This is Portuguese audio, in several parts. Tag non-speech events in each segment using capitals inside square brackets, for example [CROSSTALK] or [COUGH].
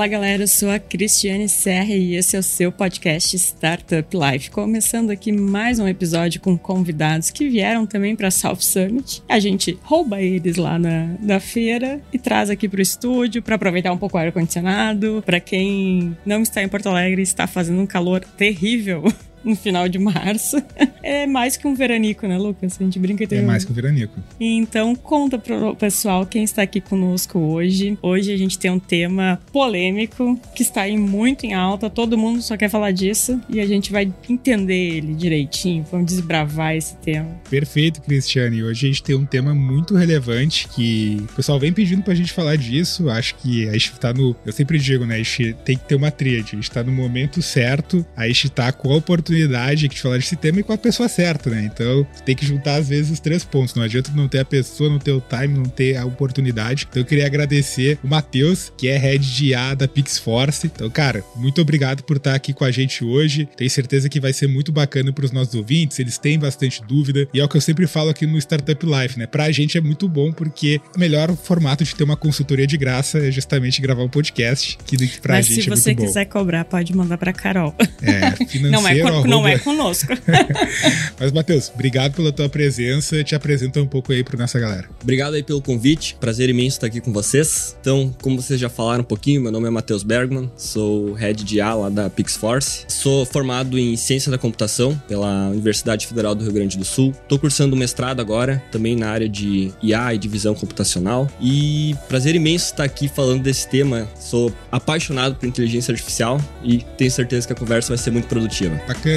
Fala galera, eu sou a Cristiane Serra e esse é o seu podcast Startup Life. Começando aqui mais um episódio com convidados que vieram também para South Summit. A gente rouba eles lá na, na feira e traz aqui para o estúdio para aproveitar um pouco o ar-condicionado. Para quem não está em Porto Alegre, está fazendo um calor terrível [LAUGHS] no final de março. [LAUGHS] É mais que um veranico, né, Lucas? A gente brinca É mais que um veranico. Então, conta pro pessoal quem está aqui conosco hoje. Hoje a gente tem um tema polêmico que está aí muito em alta, todo mundo só quer falar disso e a gente vai entender ele direitinho, vamos desbravar esse tema. Perfeito, Cristiane. Hoje a gente tem um tema muito relevante que o pessoal vem pedindo pra gente falar disso. Acho que a gente tá no. Eu sempre digo, né? A gente tem que ter uma tríade. A gente tá no momento certo, a gente tá com a oportunidade de falar desse tema e com a pessoa certa, né? Então tem que juntar às vezes os três pontos. Não adianta não ter a pessoa, não ter o time, não ter a oportunidade. Então eu queria agradecer o Matheus, que é head de A da PixForce. Então, cara, muito obrigado por estar aqui com a gente hoje. Tenho certeza que vai ser muito bacana para os nossos ouvintes. Eles têm bastante dúvida e é o que eu sempre falo aqui no Startup Life, né? Pra gente é muito bom porque o melhor formato de ter uma consultoria de graça é justamente gravar um podcast, que pra Mas gente se é você muito bom. quiser cobrar, pode mandar pra Carol. É, financeiro, [LAUGHS] Não é, arroba- não é conosco. [LAUGHS] Mas, Matheus, obrigado pela tua presença. Te apresenta um pouco aí pra nossa galera. Obrigado aí pelo convite, prazer imenso estar aqui com vocês. Então, como vocês já falaram um pouquinho, meu nome é Matheus Bergman, sou head de A lá da PixForce. Sou formado em Ciência da Computação pela Universidade Federal do Rio Grande do Sul. Tô cursando um mestrado agora, também na área de IA e de visão computacional. E prazer imenso estar aqui falando desse tema. Sou apaixonado por inteligência artificial e tenho certeza que a conversa vai ser muito produtiva. Bacana.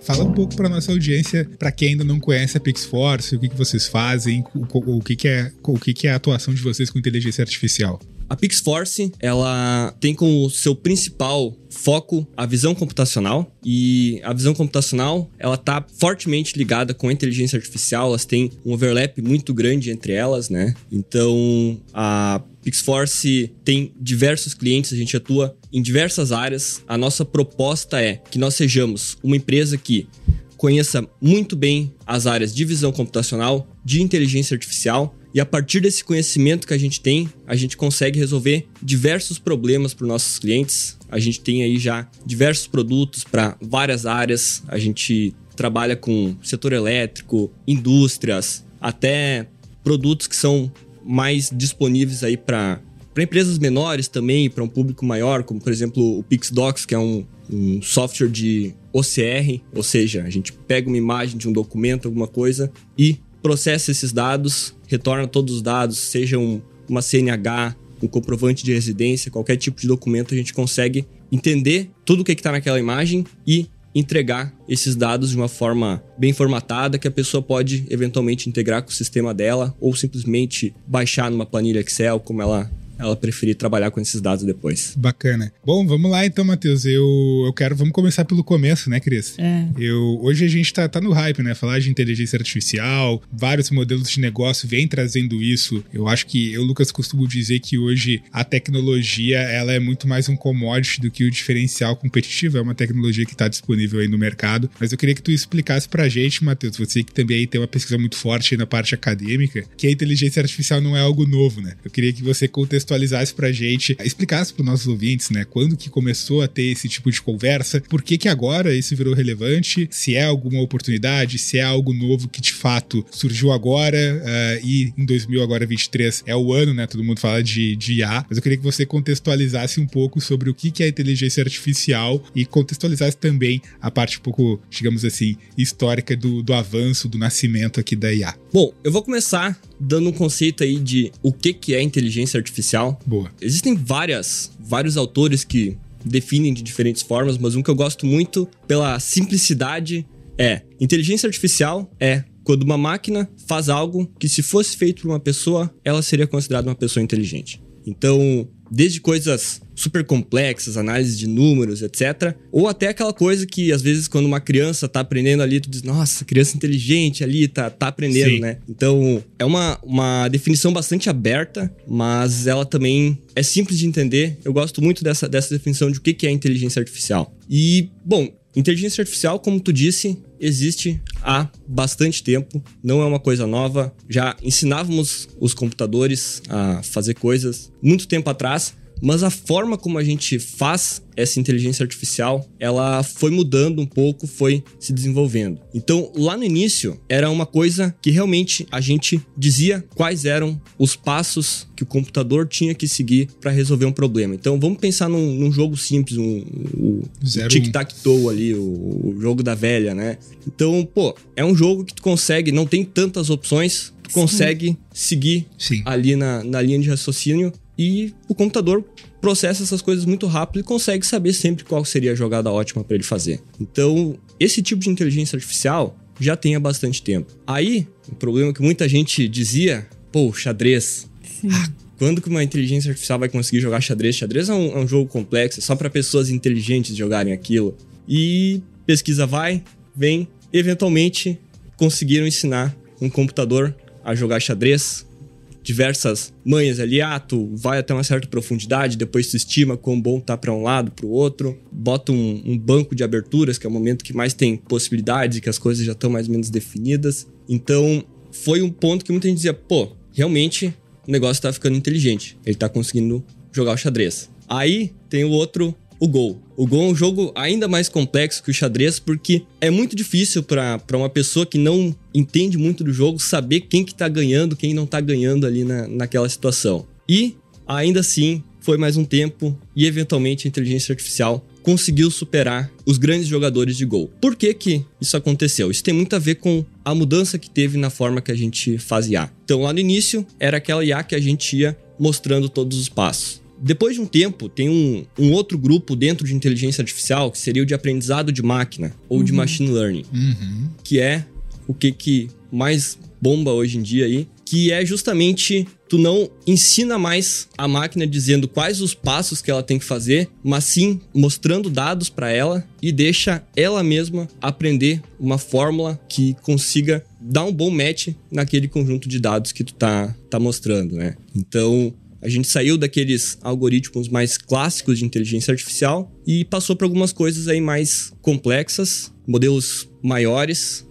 Fala um pouco para nossa audiência, para quem ainda não conhece a PixForce, o que, que vocês fazem, o, o- o que, que é, o que, que é a atuação de vocês com inteligência artificial. A PixForce, ela tem como seu principal foco a visão computacional e a visão computacional, ela tá fortemente ligada com a inteligência artificial, elas têm um overlap muito grande entre elas, né? Então, a PixForce tem diversos clientes, a gente atua em diversas áreas. A nossa proposta é que nós sejamos uma empresa que conheça muito bem as áreas de visão computacional, de inteligência artificial, e a partir desse conhecimento que a gente tem, a gente consegue resolver diversos problemas para os nossos clientes. A gente tem aí já diversos produtos para várias áreas. A gente trabalha com setor elétrico, indústrias, até produtos que são mais disponíveis aí para para empresas menores também, para um público maior, como por exemplo o PixDocs, que é um, um software de OCR, ou seja, a gente pega uma imagem de um documento, alguma coisa, e processa esses dados, retorna todos os dados, seja um, uma CNH, um comprovante de residência, qualquer tipo de documento, a gente consegue entender tudo o que está naquela imagem e entregar esses dados de uma forma bem formatada que a pessoa pode eventualmente integrar com o sistema dela ou simplesmente baixar numa planilha Excel, como ela ela preferir trabalhar com esses dados depois. Bacana. Bom, vamos lá então, Matheus. Eu, eu quero. Vamos começar pelo começo, né, Cris? É. Eu, hoje a gente tá, tá no hype, né? Falar de inteligência artificial, vários modelos de negócio vêm trazendo isso. Eu acho que eu, Lucas, costumo dizer que hoje a tecnologia ela é muito mais um commodity do que o diferencial competitivo. É uma tecnologia que está disponível aí no mercado. Mas eu queria que tu explicasse pra gente, Matheus, você que também aí tem uma pesquisa muito forte aí na parte acadêmica, que a inteligência artificial não é algo novo, né? Eu queria que você contextualizasse pra gente, explicasse para nossos ouvintes, né? Quando que começou a ter esse tipo de conversa, por que que agora isso virou relevante, se é alguma oportunidade, se é algo novo que de fato surgiu agora ah, e em 2000 agora 23 é o ano, né? Todo mundo fala de, de IA, mas eu queria que você contextualizasse um pouco sobre o que que é inteligência artificial e contextualizasse também a parte um pouco, digamos assim, histórica do, do avanço, do nascimento aqui da IA. Bom, eu vou começar dando um conceito aí de o que que é inteligência artificial. Boa. Existem várias, vários autores que definem de diferentes formas, mas um que eu gosto muito pela simplicidade é inteligência artificial é quando uma máquina faz algo que se fosse feito por uma pessoa, ela seria considerada uma pessoa inteligente. Então, desde coisas super complexas, análise de números, etc. Ou até aquela coisa que, às vezes, quando uma criança tá aprendendo ali, tu diz, nossa, criança inteligente ali, tá, tá aprendendo, Sim. né? Então, é uma, uma definição bastante aberta, mas ela também é simples de entender. Eu gosto muito dessa, dessa definição de o que é inteligência artificial. E, bom, Inteligência artificial, como tu disse, existe há bastante tempo, não é uma coisa nova. Já ensinávamos os computadores a fazer coisas muito tempo atrás, mas a forma como a gente faz essa inteligência artificial, ela foi mudando um pouco, foi se desenvolvendo. Então, lá no início, era uma coisa que realmente a gente dizia quais eram os passos que o computador tinha que seguir para resolver um problema. Então, vamos pensar num, num jogo simples, um, um, um tic-tac-toe ali, o, o jogo da velha, né? Então, pô, é um jogo que tu consegue, não tem tantas opções, tu consegue Sim. seguir Sim. ali na, na linha de raciocínio e o computador processa essas coisas muito rápido e consegue saber sempre qual seria a jogada ótima para ele fazer. Então, esse tipo de inteligência artificial já tem há bastante tempo. Aí, o problema que muita gente dizia, pô, xadrez. Ah, quando que uma inteligência artificial vai conseguir jogar xadrez? Xadrez é um, é um jogo complexo, é só para pessoas inteligentes jogarem aquilo. E pesquisa vai, vem, eventualmente conseguiram ensinar um computador a jogar xadrez diversas manhas ali, ah, tu vai até uma certa profundidade, depois tu estima quão bom tá para um lado, para o outro, bota um, um, banco de aberturas, que é o momento que mais tem possibilidades e que as coisas já estão mais ou menos definidas. Então, foi um ponto que muita gente dizia, pô, realmente o negócio tá ficando inteligente, ele tá conseguindo jogar o xadrez. Aí tem o outro o Go. O Go é um jogo ainda mais complexo que o xadrez porque é muito difícil para uma pessoa que não entende muito do jogo saber quem que tá ganhando, quem não tá ganhando ali na, naquela situação. E ainda assim foi mais um tempo e eventualmente a inteligência artificial conseguiu superar os grandes jogadores de Go. Por que que isso aconteceu? Isso tem muito a ver com a mudança que teve na forma que a gente faz IA. Então lá no início era aquela IA que a gente ia mostrando todos os passos. Depois de um tempo, tem um, um outro grupo dentro de inteligência artificial que seria o de aprendizado de máquina ou uhum. de machine learning, uhum. que é o que, que mais bomba hoje em dia aí, que é justamente tu não ensina mais a máquina dizendo quais os passos que ela tem que fazer, mas sim mostrando dados para ela e deixa ela mesma aprender uma fórmula que consiga dar um bom match naquele conjunto de dados que tu tá, tá mostrando, né? Então, a gente saiu daqueles algoritmos mais clássicos de inteligência artificial e passou para algumas coisas aí mais complexas, modelos maiores.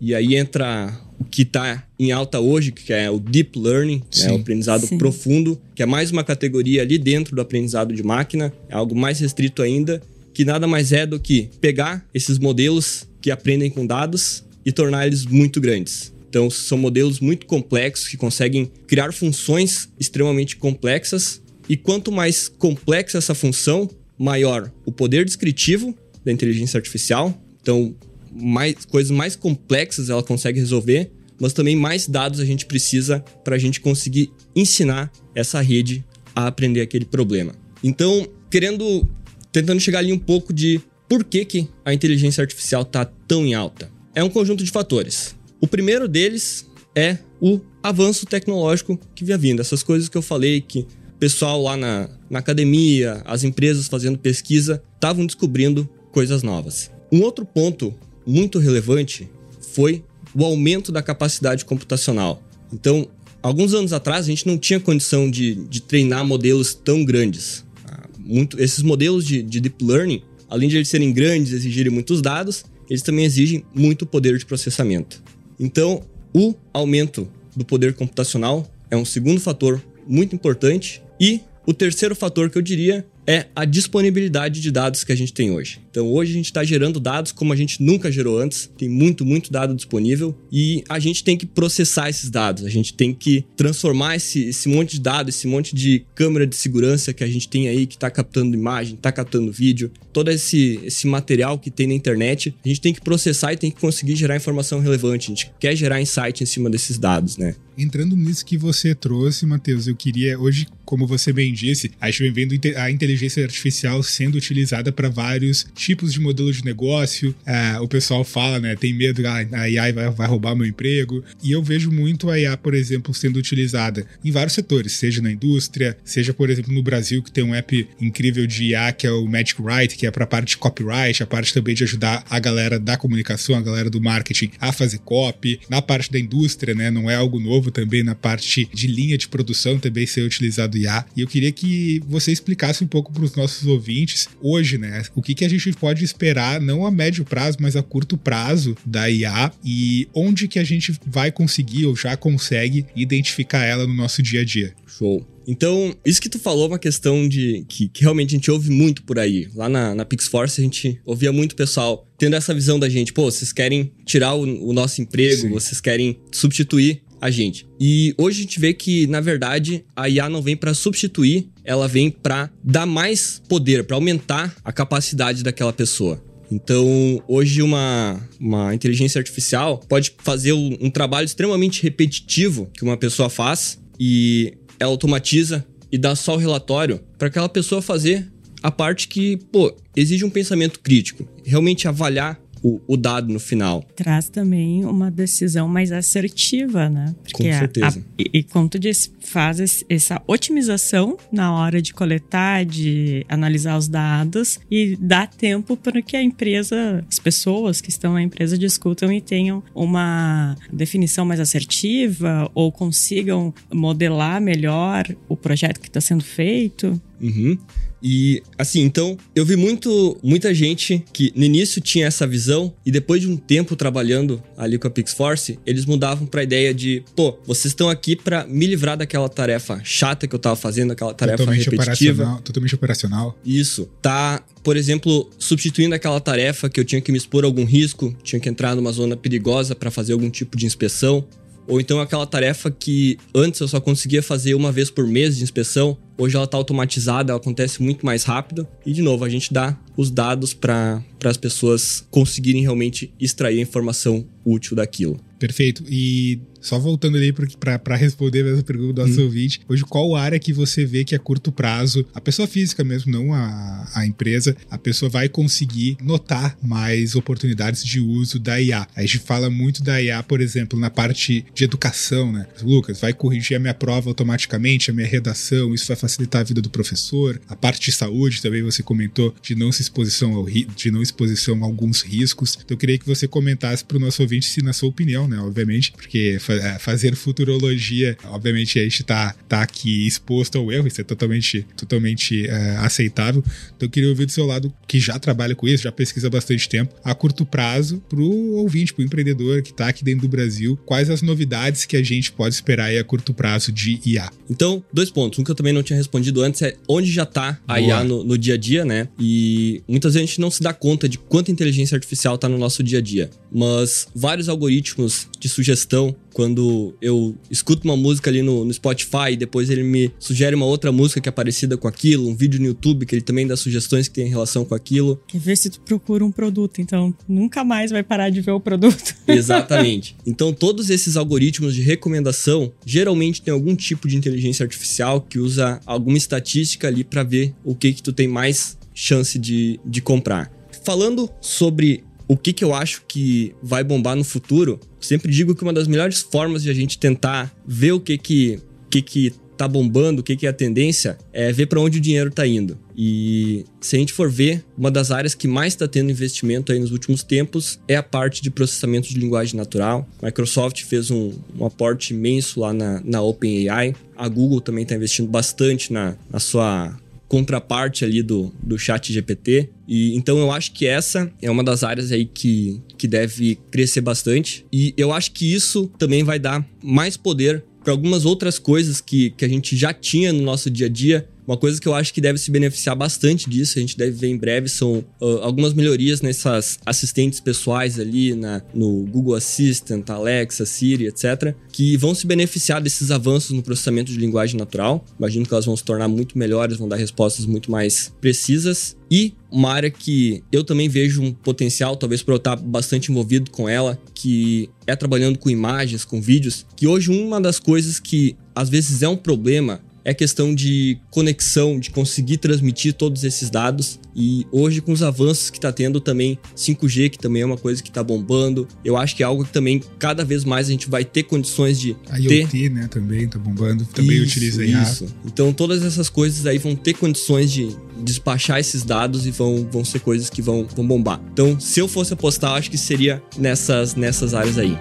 E aí entra o que está em alta hoje, que é o deep learning, né, o aprendizado Sim. profundo, que é mais uma categoria ali dentro do aprendizado de máquina, é algo mais restrito ainda, que nada mais é do que pegar esses modelos que aprendem com dados e tornar eles muito grandes. Então, são modelos muito complexos que conseguem criar funções extremamente complexas. E quanto mais complexa essa função, maior o poder descritivo da inteligência artificial. Então, mais coisas mais complexas ela consegue resolver, mas também mais dados a gente precisa para a gente conseguir ensinar essa rede a aprender aquele problema. Então, querendo, tentando chegar ali um pouco de por que, que a inteligência artificial está tão em alta. É um conjunto de fatores. O primeiro deles é o avanço tecnológico que via vindo. Essas coisas que eu falei que o pessoal lá na, na academia, as empresas fazendo pesquisa, estavam descobrindo coisas novas. Um outro ponto muito relevante foi o aumento da capacidade computacional. Então, alguns anos atrás, a gente não tinha condição de, de treinar modelos tão grandes. Ah, muito, esses modelos de, de deep learning, além de eles serem grandes, exigirem muitos dados, eles também exigem muito poder de processamento. Então, o aumento do poder computacional é um segundo fator muito importante. E o terceiro fator que eu diria é a disponibilidade de dados que a gente tem hoje. Então, hoje a gente está gerando dados como a gente nunca gerou antes, tem muito, muito dado disponível e a gente tem que processar esses dados, a gente tem que transformar esse, esse monte de dados, esse monte de câmera de segurança que a gente tem aí, que está captando imagem, está captando vídeo, todo esse, esse material que tem na internet, a gente tem que processar e tem que conseguir gerar informação relevante, a gente quer gerar insight em cima desses dados, né? Entrando nisso que você trouxe, Matheus, eu queria hoje, como você bem disse, a gente vem vendo a inteligência inteligência artificial sendo utilizada para vários tipos de modelos de negócio. É, o pessoal fala, né, tem medo, a AI vai, vai roubar meu emprego. E eu vejo muito a IA, por exemplo, sendo utilizada em vários setores, seja na indústria, seja, por exemplo, no Brasil, que tem um app incrível de IA, que é o Magic Write, que é para a parte de copyright, a parte também de ajudar a galera da comunicação, a galera do marketing a fazer copy. Na parte da indústria, né, não é algo novo também, na parte de linha de produção também ser utilizado IA. E eu queria que você explicasse um pouco para os nossos ouvintes hoje, né, o que, que a gente pode esperar, não a médio prazo, mas a curto prazo da IA e onde que a gente vai conseguir ou já consegue identificar ela no nosso dia a dia. Show. Então, isso que tu falou é uma questão de que, que realmente a gente ouve muito por aí. Lá na, na Pixforce a gente ouvia muito pessoal tendo essa visão da gente. Pô, vocês querem tirar o, o nosso emprego, Sim. vocês querem substituir a gente. E hoje a gente vê que, na verdade, a IA não vem para substituir, ela vem para dar mais poder, para aumentar a capacidade daquela pessoa. Então, hoje, uma, uma inteligência artificial pode fazer um, um trabalho extremamente repetitivo que uma pessoa faz e ela automatiza e dá só o relatório para aquela pessoa fazer a parte que, pô, exige um pensamento crítico, realmente avaliar o, o, dado no final. Traz também uma decisão mais assertiva, né? Porque Com certeza. A, a, e, e como tu disse, faz essa otimização na hora de coletar, de analisar os dados e dá tempo para que a empresa, as pessoas que estão na empresa discutam e tenham uma definição mais assertiva ou consigam modelar melhor o projeto que está sendo feito. Uhum. E assim, então, eu vi muito muita gente que no início tinha essa visão e depois de um tempo trabalhando ali com a Pixforce, eles mudavam para a ideia de, pô, vocês estão aqui para me livrar daquela tarefa chata que eu tava fazendo, aquela tarefa totalmente repetitiva. Operacional, totalmente operacional. Isso. Tá, por exemplo, substituindo aquela tarefa que eu tinha que me expor a algum risco, tinha que entrar numa zona perigosa para fazer algum tipo de inspeção. Ou então aquela tarefa que antes eu só conseguia fazer uma vez por mês de inspeção, hoje ela está automatizada, ela acontece muito mais rápido. E de novo, a gente dá os dados para as pessoas conseguirem realmente extrair a informação útil daquilo. Perfeito. E só voltando ali para responder essa pergunta do nosso hum. ouvinte, hoje qual área que você vê que a curto prazo, a pessoa física mesmo, não a, a empresa, a pessoa vai conseguir notar mais oportunidades de uso da IA? A gente fala muito da IA, por exemplo, na parte de educação, né? Lucas, vai corrigir a minha prova automaticamente, a minha redação, isso vai facilitar a vida do professor. A parte de saúde também você comentou de não se exposição ao de não exposição a alguns riscos. Então eu queria que você comentasse para o nosso ouvinte se na sua opinião, né, obviamente, porque é, fazer futurologia, obviamente a gente tá, tá aqui exposto ao erro, isso é totalmente, totalmente é, aceitável. Então eu queria ouvir do seu lado, que já trabalha com isso, já pesquisa há bastante tempo, a curto prazo, pro ouvinte, pro empreendedor que tá aqui dentro do Brasil, quais as novidades que a gente pode esperar aí a curto prazo de IA? Então, dois pontos. Um que eu também não tinha respondido antes é onde já tá a Boa. IA no, no dia a dia, né? E muitas vezes a gente não se dá conta de quanta inteligência artificial tá no nosso dia a dia. Mas vários algoritmos de sugestão quando eu escuto uma música ali no, no, Spotify e depois ele me sugere uma outra música que é parecida com aquilo, um vídeo no YouTube que ele também dá sugestões que tem relação com aquilo. Quer ver se tu procura um produto, então nunca mais vai parar de ver o produto. [LAUGHS] Exatamente. Então todos esses algoritmos de recomendação geralmente tem algum tipo de inteligência artificial que usa alguma estatística ali para ver o que que tu tem mais chance de, de comprar. Falando sobre o que, que eu acho que vai bombar no futuro, sempre digo que uma das melhores formas de a gente tentar ver o que que, que, que tá bombando, o que, que é a tendência, é ver para onde o dinheiro tá indo. E se a gente for ver, uma das áreas que mais está tendo investimento aí nos últimos tempos é a parte de processamento de linguagem natural. Microsoft fez um, um aporte imenso lá na, na OpenAI. A Google também está investindo bastante na, na sua contraparte ali do, do chat GPT. E então eu acho que essa é uma das áreas aí que, que deve crescer bastante. E eu acho que isso também vai dar mais poder para algumas outras coisas que, que a gente já tinha no nosso dia a dia uma coisa que eu acho que deve se beneficiar bastante disso, a gente deve ver em breve, são uh, algumas melhorias nessas assistentes pessoais ali na, no Google Assistant, Alexa, Siri, etc., que vão se beneficiar desses avanços no processamento de linguagem natural. Imagino que elas vão se tornar muito melhores, vão dar respostas muito mais precisas. E uma área que eu também vejo um potencial, talvez por eu estar bastante envolvido com ela, que é trabalhando com imagens, com vídeos, que hoje uma das coisas que às vezes é um problema é questão de conexão, de conseguir transmitir todos esses dados. E hoje, com os avanços que está tendo também, 5G, que também é uma coisa que está bombando, eu acho que é algo que também cada vez mais a gente vai ter condições de. A IoT, né, também tá bombando, também isso, utiliza IA. Isso. Então, todas essas coisas aí vão ter condições de despachar esses dados e vão, vão ser coisas que vão, vão bombar. Então, se eu fosse apostar, acho que seria nessas, nessas áreas aí.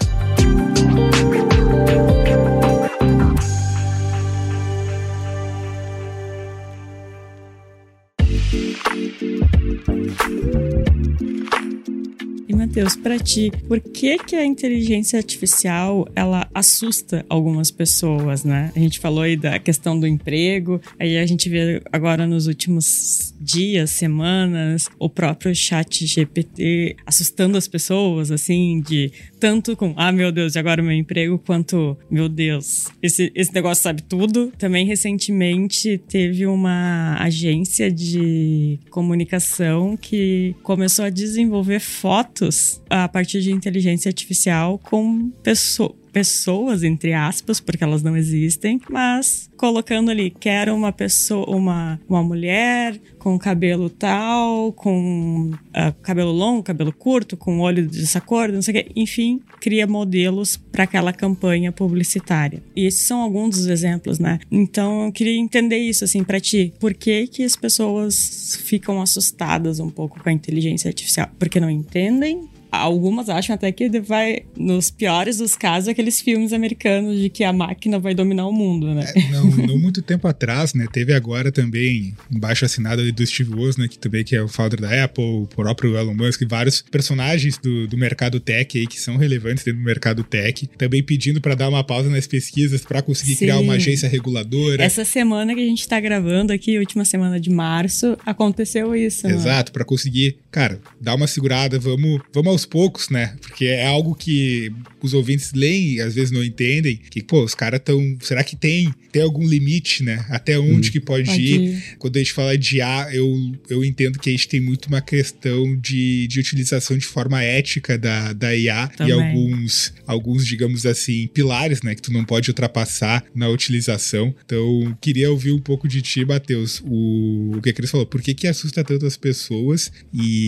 Matheus, para ti, por que que a inteligência artificial ela assusta algumas pessoas, né? A gente falou aí da questão do emprego, aí a gente vê agora nos últimos dias, semanas, o próprio chat GPT assustando as pessoas, assim, de tanto com, ah, meu Deus, agora o meu emprego, quanto, meu Deus, esse, esse negócio sabe tudo. Também recentemente teve uma agência de comunicação que começou a desenvolver fotos a partir de inteligência artificial com pessoas pessoas, entre aspas, porque elas não existem, mas colocando ali, quero uma pessoa, uma, uma mulher com cabelo tal, com uh, cabelo longo, cabelo curto, com olho dessa cor, não sei o que, enfim, cria modelos para aquela campanha publicitária. E esses são alguns dos exemplos, né? Então eu queria entender isso assim para ti, por que que as pessoas ficam assustadas um pouco com a inteligência artificial? Porque não entendem Algumas acham até que vai, nos piores dos casos, aqueles filmes americanos de que a máquina vai dominar o mundo, né? É, não, não muito tempo atrás, né? Teve agora também um baixo assinado do Steve Woz, né? Que também que é o founder da Apple, o próprio Elon Musk, vários personagens do, do mercado tech aí que são relevantes dentro do mercado tech, também pedindo para dar uma pausa nas pesquisas para conseguir Sim. criar uma agência reguladora. Essa semana que a gente tá gravando aqui, última semana de março, aconteceu isso. Né? Exato, para conseguir, cara, dar uma segurada, vamos, vamos aos poucos, né? Porque é algo que os ouvintes leem e às vezes não entendem. Que, pô, os caras estão. Será que tem, tem algum limite, né? Até onde hum. que pode, pode ir? ir? Quando a gente fala de IA, eu, eu entendo que a gente tem muito uma questão de, de utilização de forma ética da, da IA Também. e alguns, alguns, digamos assim, pilares, né? Que tu não pode ultrapassar na utilização. Então, queria ouvir um pouco de ti, Matheus, o, o que a Cris falou. Por que que assusta tanto as pessoas e,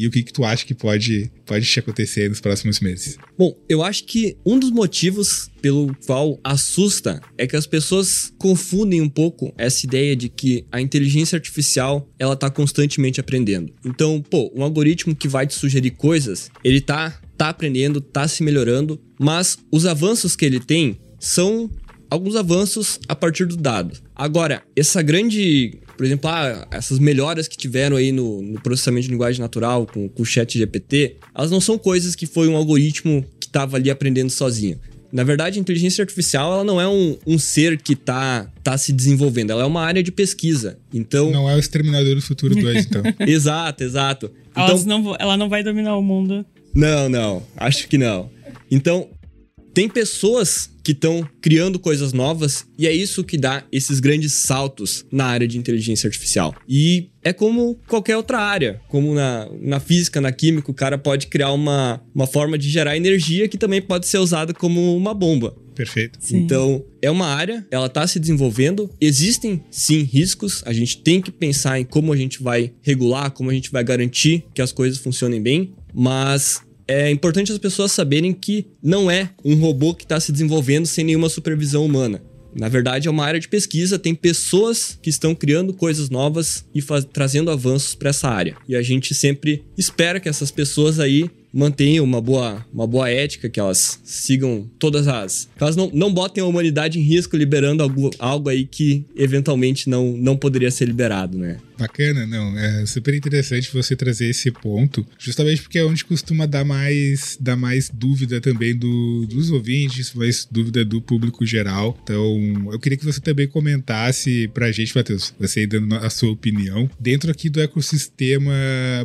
e o que que tu acha que pode, pode te acontecer nos próximos meses? Bom, eu acho que um dos motivos pelo qual assusta é que as pessoas confundem um pouco essa ideia de que a inteligência artificial ela tá constantemente aprendendo. Então, pô, um algoritmo que vai te sugerir coisas, ele tá tá aprendendo, tá se melhorando, mas os avanços que ele tem são alguns avanços a partir do dado. Agora, essa grande por exemplo, ah, essas melhoras que tiveram aí no, no processamento de linguagem natural com, com o chat GPT, elas não são coisas que foi um algoritmo que estava ali aprendendo sozinho. Na verdade, a inteligência artificial ela não é um, um ser que está tá se desenvolvendo, ela é uma área de pesquisa. Então não é o exterminador do futuro 2, então. [LAUGHS] exato, exato. Então, não, ela não vai dominar o mundo. Não, não, acho que não. Então tem pessoas que estão criando coisas novas e é isso que dá esses grandes saltos na área de inteligência artificial. E é como qualquer outra área, como na, na física, na química, o cara pode criar uma, uma forma de gerar energia que também pode ser usada como uma bomba. Perfeito. Sim. Então, é uma área, ela está se desenvolvendo. Existem, sim, riscos. A gente tem que pensar em como a gente vai regular, como a gente vai garantir que as coisas funcionem bem. Mas é importante as pessoas saberem que não é um robô que está se desenvolvendo sem nenhuma supervisão humana. Na verdade, é uma área de pesquisa, tem pessoas que estão criando coisas novas e trazendo avanços para essa área. E a gente sempre espera que essas pessoas aí mantenham uma boa, uma boa ética, que elas sigam todas as. Que elas não, não botem a humanidade em risco liberando algo, algo aí que eventualmente não, não poderia ser liberado, né? Bacana, não. É super interessante você trazer esse ponto, justamente porque é onde costuma dar mais, dar mais dúvida também do, dos ouvintes, mais dúvida do público geral. Então, eu queria que você também comentasse pra gente, Matheus, você aí dando a sua opinião, dentro aqui do ecossistema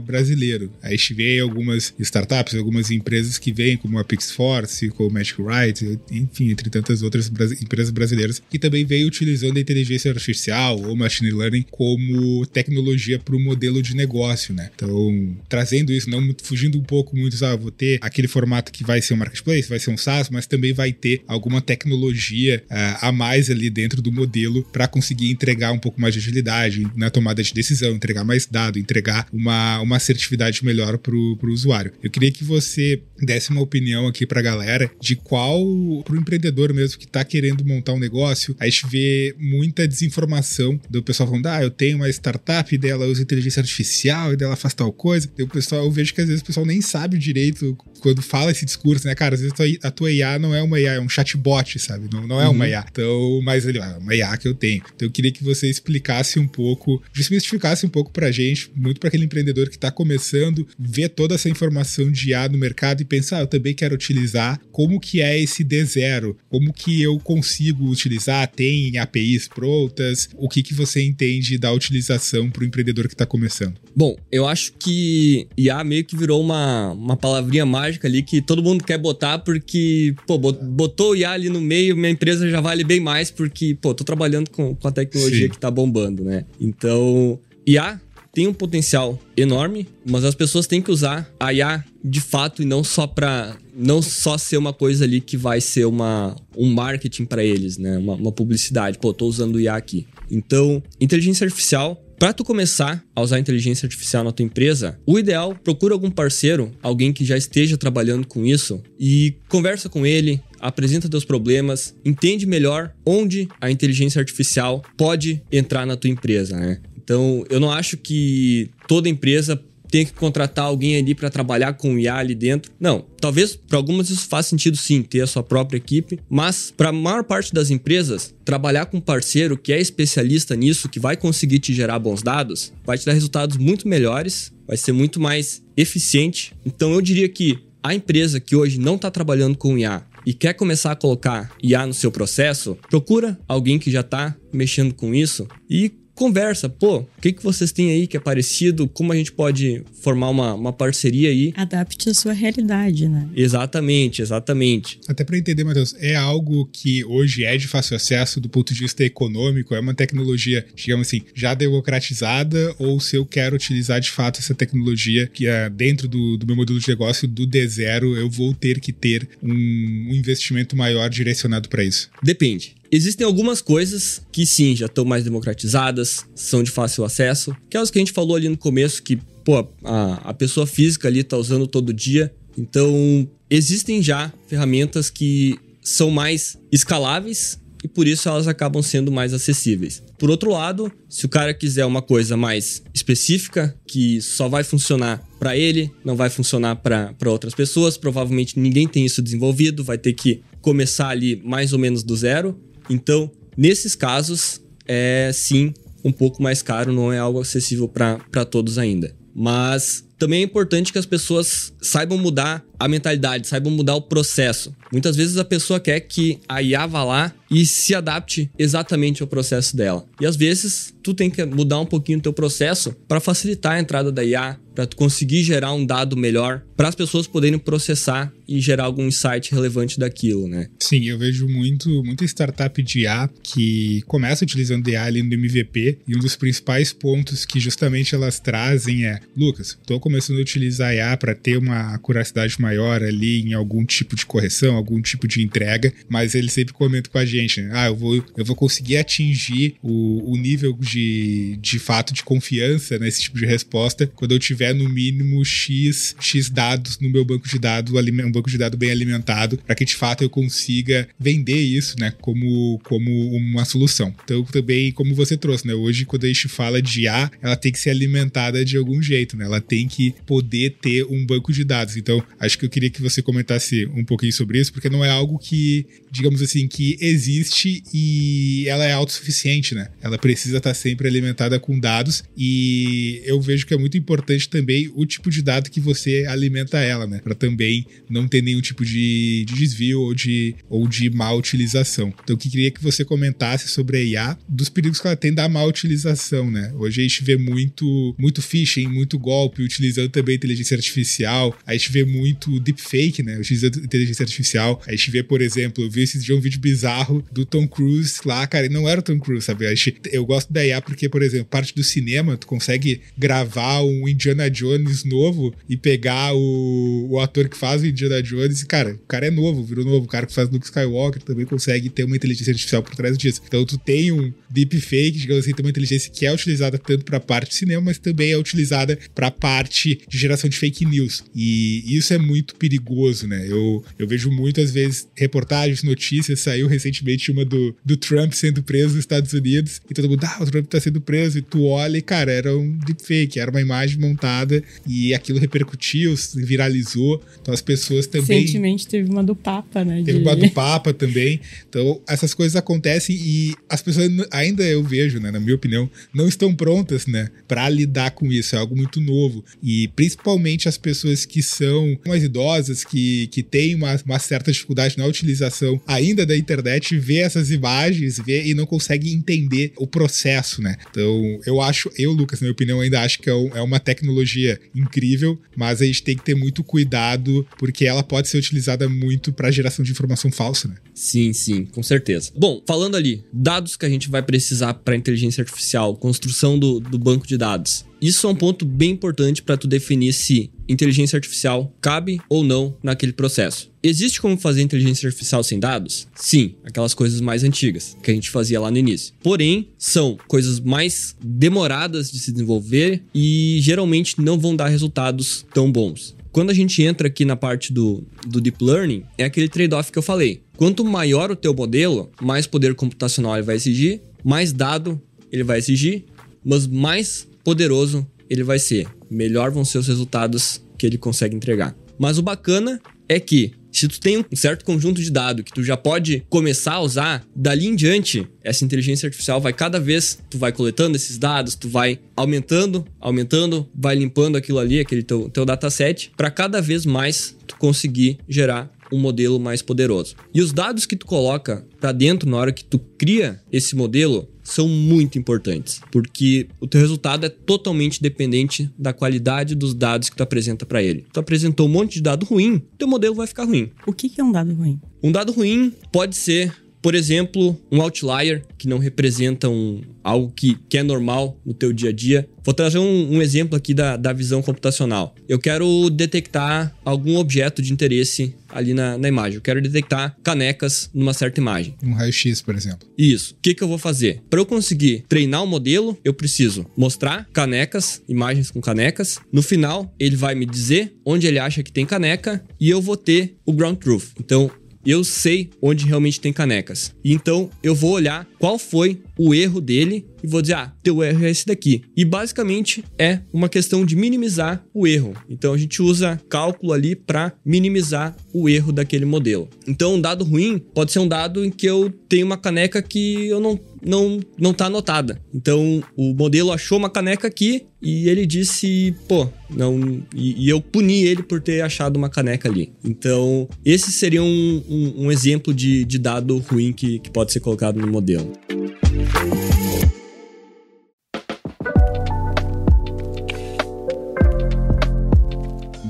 brasileiro. A gente vê algumas startups startups, algumas empresas que vêm, como a Pixforce, como a Magic Write, enfim, entre tantas outras empresas brasileiras, que também vêm utilizando a inteligência artificial ou machine learning como tecnologia para o modelo de negócio, né? Então, trazendo isso, não fugindo um pouco muito, ah, vou ter aquele formato que vai ser um marketplace, vai ser um SaaS, mas também vai ter alguma tecnologia uh, a mais ali dentro do modelo para conseguir entregar um pouco mais de agilidade na tomada de decisão, entregar mais dado, entregar uma, uma assertividade melhor para o usuário. Eu queria que você desse uma opinião aqui para a galera de qual, para o empreendedor mesmo que está querendo montar um negócio, a gente vê muita desinformação do pessoal falando, ah, eu tenho uma startup dela usa inteligência artificial e dela faz tal coisa. E o pessoal, eu vejo que às vezes o pessoal nem sabe direito quando fala esse discurso, né? Cara, às vezes a tua IA não é uma IA, é um chatbot, sabe? Não, não é uma uhum. IA. Então, mas ele é uma IA que eu tenho. Então eu queria que você explicasse um pouco, desmistificasse um pouco pra gente, muito para aquele empreendedor que tá começando, ver toda essa informação de IA no mercado e pensar, ah, eu também quero utilizar, como que é esse D0? Como que eu consigo utilizar? Tem APIs prontas? O que que você entende da utilização para o empreendedor que está começando? Bom, eu acho que IA meio que virou uma, uma palavrinha mágica ali que todo mundo quer botar porque, pô, botou o IA ali no meio, minha empresa já vale bem mais porque, pô, tô trabalhando com, com a tecnologia Sim. que tá bombando, né? Então, IA tem um potencial enorme, mas as pessoas têm que usar a IA de fato e não só para não só ser uma coisa ali que vai ser uma um marketing para eles, né? Uma, uma, publicidade. Pô, tô usando IA aqui. Então, inteligência artificial para tu começar a usar inteligência artificial na tua empresa, o ideal, procura algum parceiro, alguém que já esteja trabalhando com isso e conversa com ele, apresenta teus problemas, entende melhor onde a inteligência artificial pode entrar na tua empresa, né? Então, eu não acho que toda empresa tem que contratar alguém ali para trabalhar com IA ali dentro. Não, talvez para algumas isso faz sentido sim, ter a sua própria equipe, mas para a maior parte das empresas, trabalhar com um parceiro que é especialista nisso, que vai conseguir te gerar bons dados, vai te dar resultados muito melhores, vai ser muito mais eficiente. Então eu diria que a empresa que hoje não está trabalhando com IA e quer começar a colocar IA no seu processo, procura alguém que já está mexendo com isso e conversa. Pô, o que, que vocês têm aí que é parecido? Como a gente pode formar uma, uma parceria aí? Adapte a sua realidade, né? Exatamente, exatamente. Até para entender, Matheus, é algo que hoje é de fácil acesso do ponto de vista econômico? É uma tecnologia, digamos assim, já democratizada? Ou se eu quero utilizar de fato essa tecnologia que é dentro do, do meu modelo de negócio do D0, eu vou ter que ter um, um investimento maior direcionado para isso? Depende. Existem algumas coisas que sim, já estão mais democratizadas, são de fácil acesso, que é as que a gente falou ali no começo, que, pô, a, a pessoa física ali tá usando todo dia. Então, existem já ferramentas que são mais escaláveis e por isso elas acabam sendo mais acessíveis. Por outro lado, se o cara quiser uma coisa mais específica, que só vai funcionar para ele, não vai funcionar para outras pessoas, provavelmente ninguém tem isso desenvolvido, vai ter que começar ali mais ou menos do zero. Então, nesses casos, é sim um pouco mais caro, não é algo acessível para todos ainda. Mas também é importante que as pessoas saibam mudar a mentalidade, saibam mudar o processo. Muitas vezes a pessoa quer que a IA vá lá e se adapte exatamente ao processo dela. E às vezes tu tem que mudar um pouquinho o teu processo para facilitar a entrada da IA, para tu conseguir gerar um dado melhor, para as pessoas poderem processar e gerar algum insight relevante daquilo, né? Sim, eu vejo muito, muita startup de IA que começa utilizando IA ali no MVP e um dos principais pontos que justamente elas trazem é, Lucas, estou começando a utilizar IA para ter uma acuracidade maior ali em algum tipo de correção, algum tipo de entrega, mas ele sempre comenta com a gente, né? ah, eu vou, eu vou conseguir atingir o, o nível de, de fato de confiança nesse tipo de resposta quando eu tiver no mínimo X, X dados no meu banco de dados, um banco de dados bem alimentado, para que de fato eu consiga vender isso, né, como, como uma solução. Então, também, como você trouxe, né, hoje quando a gente fala de IA, ela tem que ser alimentada de algum jeito, né, ela tem que poder ter um banco de dados. Então, acho que eu queria que você comentasse um pouquinho sobre isso, porque não é algo que, digamos assim, que existe e ela é autossuficiente, né? Ela precisa estar sempre alimentada com dados e eu vejo que é muito importante também o tipo de dado que você alimenta ela, né? Para também não ter nenhum tipo de, de, desvio ou de, ou de má utilização. Então, eu queria que você comentasse sobre a IA, dos perigos que ela tem da má utilização, né? Hoje a gente vê muito, muito phishing, muito golpe, utilizando também inteligência artificial. A gente vê muito deepfake, né? Utilizando inteligência artificial. A gente vê, por exemplo, eu vi esse dia um vídeo bizarro do Tom Cruise lá, cara, não era o Tom Cruise, sabe? Gente, eu gosto da IA porque, por exemplo, parte do cinema, tu consegue gravar um Indiana Jones novo e pegar o, o ator que faz o Indiana Jones e, cara, o cara é novo, virou novo. O cara que faz Luke Skywalker também consegue ter uma inteligência artificial por trás disso. Então tu tem um deepfake, digamos assim, tem uma inteligência que é utilizada tanto para a parte de cinema, mas também é utilizada para a parte de geração de fake news. E isso é muito perigoso, né? Eu, eu vejo muitas vezes reportagens, notícias, saiu recentemente uma do, do Trump sendo preso nos Estados Unidos e todo mundo, ah, o Trump tá sendo preso, e tu olha e, cara, era um deepfake, era uma imagem montada e aquilo repercutiu, viralizou. Então as pessoas também. Recentemente teve uma do Papa, né? Teve de... uma do Papa também. Então essas coisas acontecem e as pessoas ainda eu vejo, né, na minha opinião, não estão prontas, né, para lidar com isso. É algo muito novo. E principalmente as pessoas que são mais idosas, que, que têm uma, uma certa dificuldade na utilização ainda da internet, vê essas imagens vê, e não consegue entender o processo, né? Então, eu acho, eu, Lucas, na minha opinião, ainda acho que é, é uma tecnologia incrível, mas a gente tem que ter muito cuidado, porque ela pode ser utilizada muito para geração de informação falsa, né? Sim, sim, com certeza. Bom, falando ali, dados que a gente vai precisar para inteligência artificial, construção do, do banco de dados. Isso é um ponto bem importante para tu definir se inteligência artificial cabe ou não naquele processo. Existe como fazer inteligência artificial sem dados? Sim, aquelas coisas mais antigas que a gente fazia lá no início. Porém, são coisas mais demoradas de se desenvolver e geralmente não vão dar resultados tão bons. Quando a gente entra aqui na parte do, do deep learning, é aquele trade-off que eu falei. Quanto maior o teu modelo, mais poder computacional ele vai exigir, mais dado ele vai exigir, mas mais poderoso ele vai ser. Melhor vão ser os resultados que ele consegue entregar. Mas o bacana é que se tu tem um certo conjunto de dados que tu já pode começar a usar, dali em diante, essa inteligência artificial vai cada vez, tu vai coletando esses dados, tu vai aumentando, aumentando, vai limpando aquilo ali, aquele teu, teu dataset, para cada vez mais tu conseguir gerar um modelo mais poderoso. E os dados que tu coloca para dentro na hora que tu cria esse modelo são muito importantes, porque o teu resultado é totalmente dependente da qualidade dos dados que tu apresenta para ele. Tu apresentou um monte de dado ruim, teu modelo vai ficar ruim. O que é um dado ruim? Um dado ruim pode ser por exemplo, um outlier que não representa um, algo que, que é normal no teu dia a dia. Vou trazer um, um exemplo aqui da, da visão computacional. Eu quero detectar algum objeto de interesse ali na, na imagem. Eu quero detectar canecas numa certa imagem. Um raio-x, por exemplo. Isso. O que, que eu vou fazer? Para eu conseguir treinar o um modelo, eu preciso mostrar canecas, imagens com canecas. No final, ele vai me dizer onde ele acha que tem caneca e eu vou ter o ground truth. Então, eu sei onde realmente tem canecas. Então eu vou olhar qual foi o erro dele e vou dizer, ah, teu erro é esse daqui. E basicamente é uma questão de minimizar o erro. Então a gente usa cálculo ali para minimizar o erro daquele modelo. Então um dado ruim pode ser um dado em que eu tenho uma caneca que eu não não não tá anotada. Então o modelo achou uma caneca aqui e ele disse, pô, não e, e eu puni ele por ter achado uma caneca ali. Então esse seria um, um, um exemplo de, de dado ruim que, que pode ser colocado no modelo.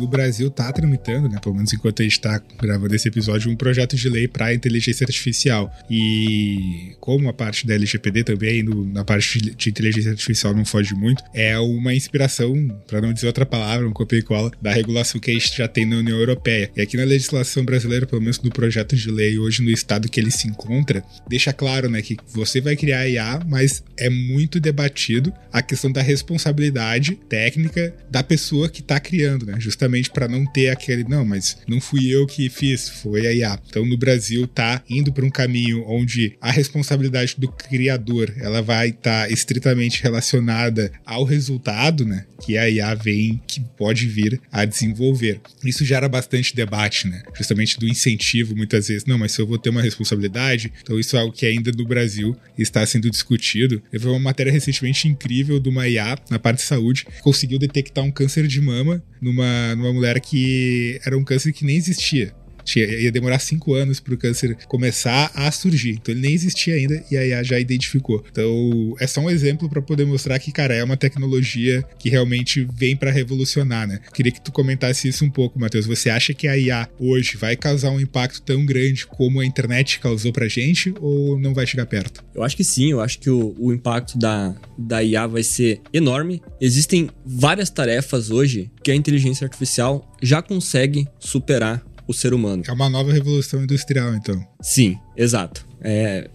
O Brasil está tramitando, né, pelo menos enquanto a gente está gravando esse episódio, um projeto de lei para inteligência artificial. E como a parte da LGPD também, no, na parte de inteligência artificial não foge muito, é uma inspiração, para não dizer outra palavra, um copia e cola, da regulação que a gente já tem na União Europeia. E aqui na legislação brasileira, pelo menos no projeto de lei hoje no estado que ele se encontra, deixa claro, né, que você vai criar IA, mas é muito debatido a questão da responsabilidade técnica da pessoa que está criando, né, justamente justamente para não ter aquele, não, mas não fui eu que fiz, foi a IA. Então no Brasil tá indo para um caminho onde a responsabilidade do criador, ela vai estar tá estritamente relacionada ao resultado, né, que a IA vem que pode vir a desenvolver. Isso gera bastante debate, né? Justamente do incentivo muitas vezes, não, mas se eu vou ter uma responsabilidade, então isso é algo que ainda no Brasil está sendo discutido. Eu vi uma matéria recentemente incrível de uma IA na parte de saúde, conseguiu detectar um câncer de mama numa, numa mulher que era um câncer que nem existia. Ia demorar cinco anos para o câncer começar a surgir. Então ele nem existia ainda e a IA já identificou. Então é só um exemplo para poder mostrar que, cara, é uma tecnologia que realmente vem para revolucionar, né? Queria que tu comentasse isso um pouco, Matheus. Você acha que a IA hoje vai causar um impacto tão grande como a internet causou pra gente ou não vai chegar perto? Eu acho que sim, eu acho que o, o impacto da, da IA vai ser enorme. Existem várias tarefas hoje que a inteligência artificial já consegue superar o ser humano. É uma nova revolução industrial, então. Sim, exato. É,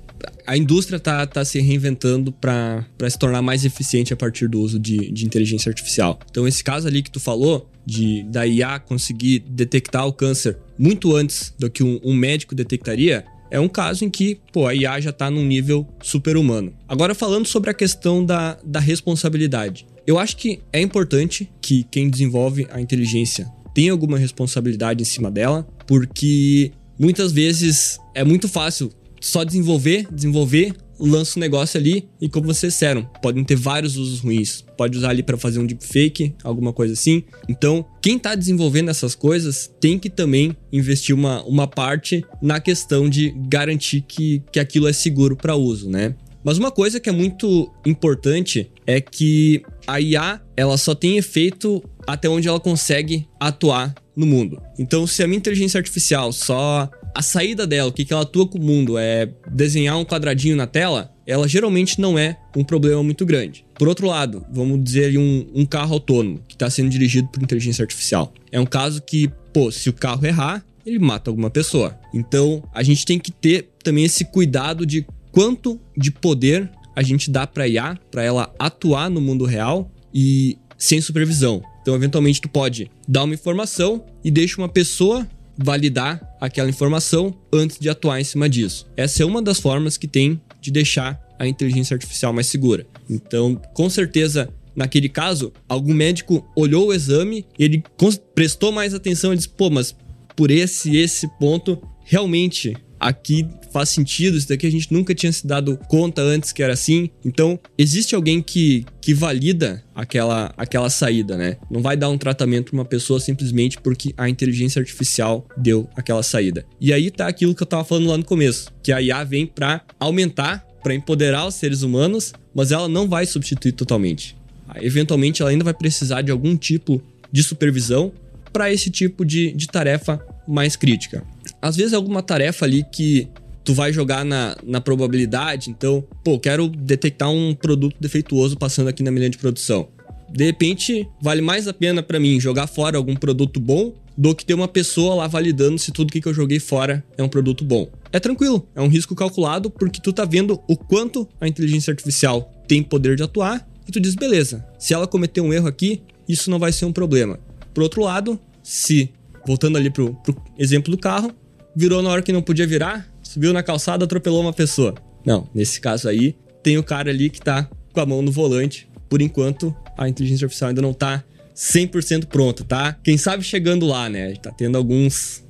a indústria está tá se reinventando para se tornar mais eficiente a partir do uso de, de inteligência artificial. Então, esse caso ali que tu falou, de da IA conseguir detectar o câncer muito antes do que um, um médico detectaria, é um caso em que pô, a IA já está num nível super-humano. Agora, falando sobre a questão da, da responsabilidade. Eu acho que é importante que quem desenvolve a inteligência tenha alguma responsabilidade em cima dela, porque muitas vezes é muito fácil só desenvolver, desenvolver, lança um negócio ali e como vocês disseram, podem ter vários usos ruins. Pode usar ali para fazer um deepfake, alguma coisa assim. Então, quem está desenvolvendo essas coisas tem que também investir uma, uma parte na questão de garantir que, que aquilo é seguro para uso, né? Mas uma coisa que é muito importante é que a IA ela só tem efeito até onde ela consegue atuar no mundo. Então, se a minha inteligência artificial só a saída dela, o que, que ela atua com o mundo é desenhar um quadradinho na tela, ela geralmente não é um problema muito grande. Por outro lado, vamos dizer um, um carro autônomo que está sendo dirigido por inteligência artificial. É um caso que, pô, se o carro errar, ele mata alguma pessoa. Então, a gente tem que ter também esse cuidado de quanto de poder a gente dá para IA, para ela atuar no mundo real e sem supervisão. Então, eventualmente, tu pode dar uma informação e deixa uma pessoa validar aquela informação antes de atuar em cima disso. Essa é uma das formas que tem de deixar a inteligência artificial mais segura. Então, com certeza, naquele caso, algum médico olhou o exame, ele prestou mais atenção e disse: pô, mas por esse esse ponto, realmente aqui faz sentido, isso daqui a gente nunca tinha se dado conta antes que era assim. Então, existe alguém que, que valida aquela, aquela saída, né? Não vai dar um tratamento para uma pessoa simplesmente porque a inteligência artificial deu aquela saída. E aí tá aquilo que eu tava falando lá no começo, que a IA vem para aumentar, para empoderar os seres humanos, mas ela não vai substituir totalmente. Eventualmente, ela ainda vai precisar de algum tipo de supervisão para esse tipo de, de tarefa mais crítica. Às vezes é alguma tarefa ali que tu vai jogar na, na probabilidade, então, pô, quero detectar um produto defeituoso passando aqui na minha linha de produção. De repente, vale mais a pena para mim jogar fora algum produto bom do que ter uma pessoa lá validando se tudo que eu joguei fora é um produto bom. É tranquilo, é um risco calculado porque tu tá vendo o quanto a inteligência artificial tem poder de atuar e tu diz, beleza, se ela cometer um erro aqui, isso não vai ser um problema. Por outro lado, se, voltando ali pro, pro exemplo do carro, virou na hora que não podia virar, subiu na calçada, atropelou uma pessoa. Não, nesse caso aí, tem o cara ali que tá com a mão no volante. Por enquanto, a inteligência artificial ainda não tá 100% pronta, tá? Quem sabe chegando lá, né? Tá tendo alguns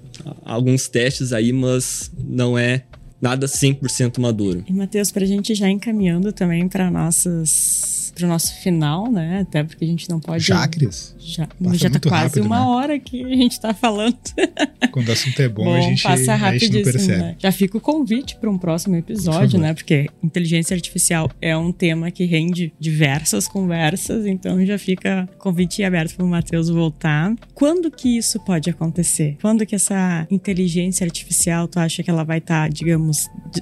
alguns testes aí, mas não é nada 100% maduro. E Matheus, pra gente já encaminhando também para nossas pro nosso final, né? Até porque a gente não pode. Já, Cris? Já, já tá quase rápido, uma né? hora que a gente tá falando. [LAUGHS] Quando o assunto é bom, bom a gente, passa a gente não percebe. Né? Já fica o convite para um próximo episódio, Por né? Porque inteligência artificial é um tema que rende diversas conversas, então já fica convite aberto para o Matheus voltar. Quando que isso pode acontecer? Quando que essa inteligência artificial, tu acha que ela vai estar, tá, digamos,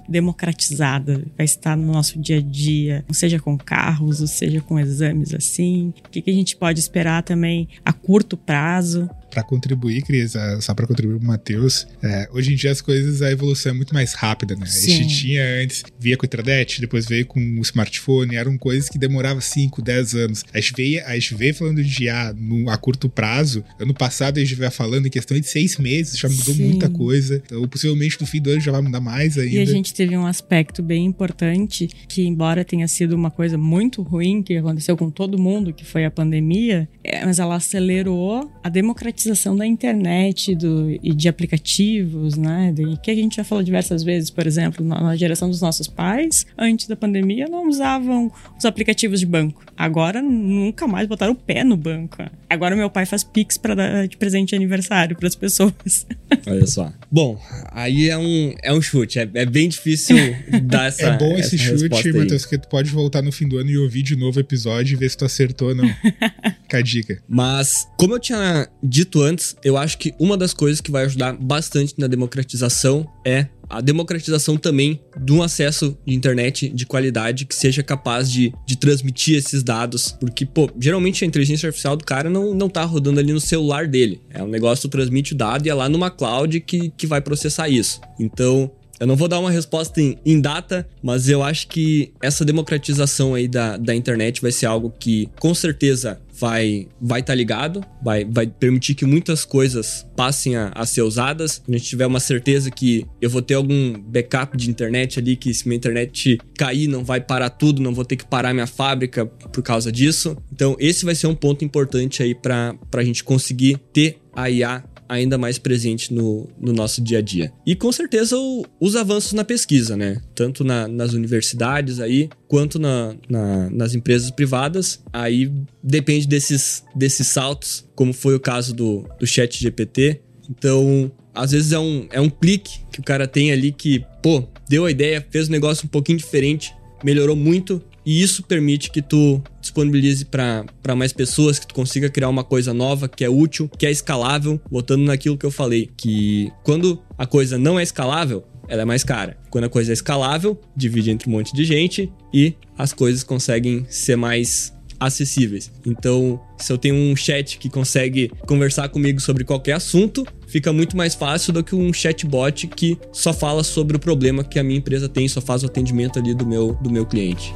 democratizada, vai estar no nosso dia a dia, seja com carros, seja com exames assim? O que, que a gente pode esperar também a curto prazo? Para contribuir, Cris, só para contribuir pro Matheus, é, hoje em dia as coisas, a evolução é muito mais rápida, né? Sim. A gente tinha antes, via com a intranet, depois veio com o smartphone, eram coisas que demoravam 5, 10 anos. A gente veio, a gente veio falando de IA no, a curto prazo, ano passado a gente veio falando em questão de seis meses, já mudou Sim. muita coisa, então possivelmente no fim do ano já vai mudar mais ainda. E a gente teve um aspecto bem importante, que embora tenha sido uma coisa muito ruim, que aconteceu com todo mundo, que foi a pandemia, é, mas ela acelerou a democratização democratização da internet do, e de aplicativos, né? De, que a gente já falou diversas vezes, por exemplo, na, na geração dos nossos pais, antes da pandemia, não usavam os aplicativos de banco. Agora nunca mais botaram o pé no banco. Agora meu pai faz Pix para dar de presente de aniversário para as pessoas. [LAUGHS] Olha só. Bom, aí é um, é um chute. É, é bem difícil [LAUGHS] dar essa. É bom esse chute, Matheus, que tu pode voltar no fim do ano e ouvir de novo o episódio e ver se tu acertou ou não. [LAUGHS] Fica a dica. Mas, como eu tinha dito antes, eu acho que uma das coisas que vai ajudar bastante na democratização é a democratização também de um acesso de internet de qualidade que seja capaz de, de transmitir esses dados. Porque, pô, geralmente a inteligência artificial do cara não, não tá rodando ali no celular dele. É um negócio que transmite o dado e é lá numa cloud que, que vai processar isso. Então, eu não vou dar uma resposta em, em, data, mas eu acho que essa democratização aí da, da internet vai ser algo que com certeza vai vai estar tá ligado, vai, vai permitir que muitas coisas passem a, a, ser usadas. A gente tiver uma certeza que eu vou ter algum backup de internet ali, que se minha internet cair, não vai parar tudo, não vou ter que parar minha fábrica por causa disso. Então, esse vai ser um ponto importante aí para a gente conseguir ter a IA ainda mais presente no, no nosso dia a dia. E com certeza o, os avanços na pesquisa, né? Tanto na, nas universidades aí, quanto na, na, nas empresas privadas. Aí depende desses, desses saltos, como foi o caso do, do chat GPT. Então, às vezes é um, é um clique que o cara tem ali que, pô, deu a ideia, fez um negócio um pouquinho diferente, melhorou muito e isso permite que tu disponibilize para mais pessoas, que tu consiga criar uma coisa nova, que é útil, que é escalável, botando naquilo que eu falei, que quando a coisa não é escalável, ela é mais cara. Quando a coisa é escalável, divide entre um monte de gente e as coisas conseguem ser mais acessíveis. Então, se eu tenho um chat que consegue conversar comigo sobre qualquer assunto, fica muito mais fácil do que um chatbot que só fala sobre o problema que a minha empresa tem, só faz o atendimento ali do meu, do meu cliente.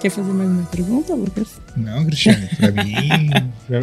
Quer fazer mais uma pergunta, Lucas? Não, Cristiane, pra [LAUGHS] mim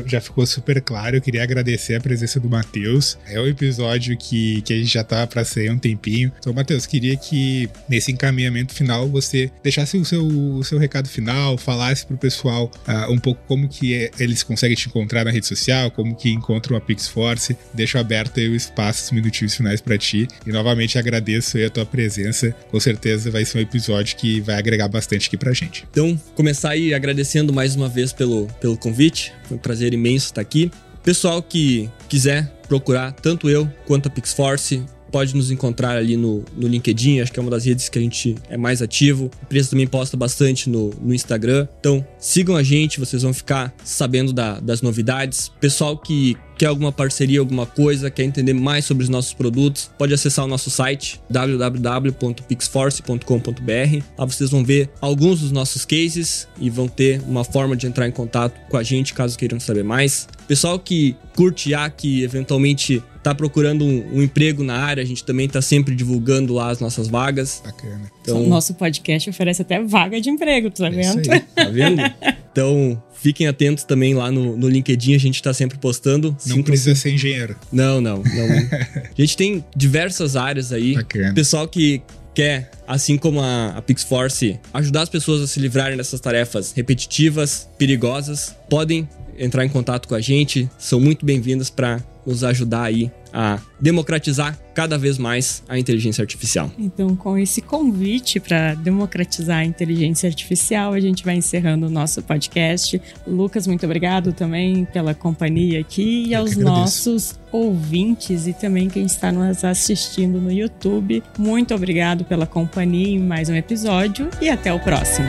já, ficou super claro. Eu queria agradecer a presença do Matheus. É um episódio que, que a gente já tá pra sair um tempinho. Então, Matheus, queria que nesse encaminhamento final você deixasse o seu, o seu recado final, falasse pro pessoal uh, um pouco como que é, eles conseguem te encontrar na rede social, como que encontram a PixForce. Deixo aberto aí o espaço, os minutinhos finais para ti. E novamente agradeço aí a tua presença. Com certeza vai ser um episódio que vai agregar bastante aqui pra gente. Então, então, começar aí agradecendo mais uma vez pelo, pelo convite. Foi um prazer imenso estar aqui. Pessoal que quiser procurar tanto eu quanto a Pixforce, pode nos encontrar ali no, no LinkedIn, acho que é uma das redes que a gente é mais ativo. A empresa também posta bastante no, no Instagram. Então, sigam a gente, vocês vão ficar sabendo da, das novidades. Pessoal que quer alguma parceria, alguma coisa, quer entender mais sobre os nossos produtos, pode acessar o nosso site www.pixforce.com.br. Lá vocês vão ver alguns dos nossos cases e vão ter uma forma de entrar em contato com a gente caso queiram saber mais. Pessoal que curte IA, que eventualmente tá procurando um, um, emprego na área, a gente também tá sempre divulgando lá as nossas vagas. Bacana. Então, o nosso podcast oferece até vaga de emprego, tá vendo? É tá vendo? Então, fiquem atentos também lá no, no LinkedIn, a gente tá sempre postando. Não precisa ser engenheiro. Não, não, não. [LAUGHS] a gente tem diversas áreas aí. Bacana. Pessoal que quer, assim como a, a PixForce, ajudar as pessoas a se livrarem dessas tarefas repetitivas, perigosas, podem entrar em contato com a gente, são muito bem-vindas para nos ajudar aí a democratizar cada vez mais a inteligência artificial. Então, com esse convite para democratizar a inteligência artificial, a gente vai encerrando o nosso podcast. Lucas, muito obrigado também pela companhia aqui e Eu aos nossos ouvintes e também quem está nos assistindo no YouTube. Muito obrigado pela companhia em mais um episódio e até o próximo.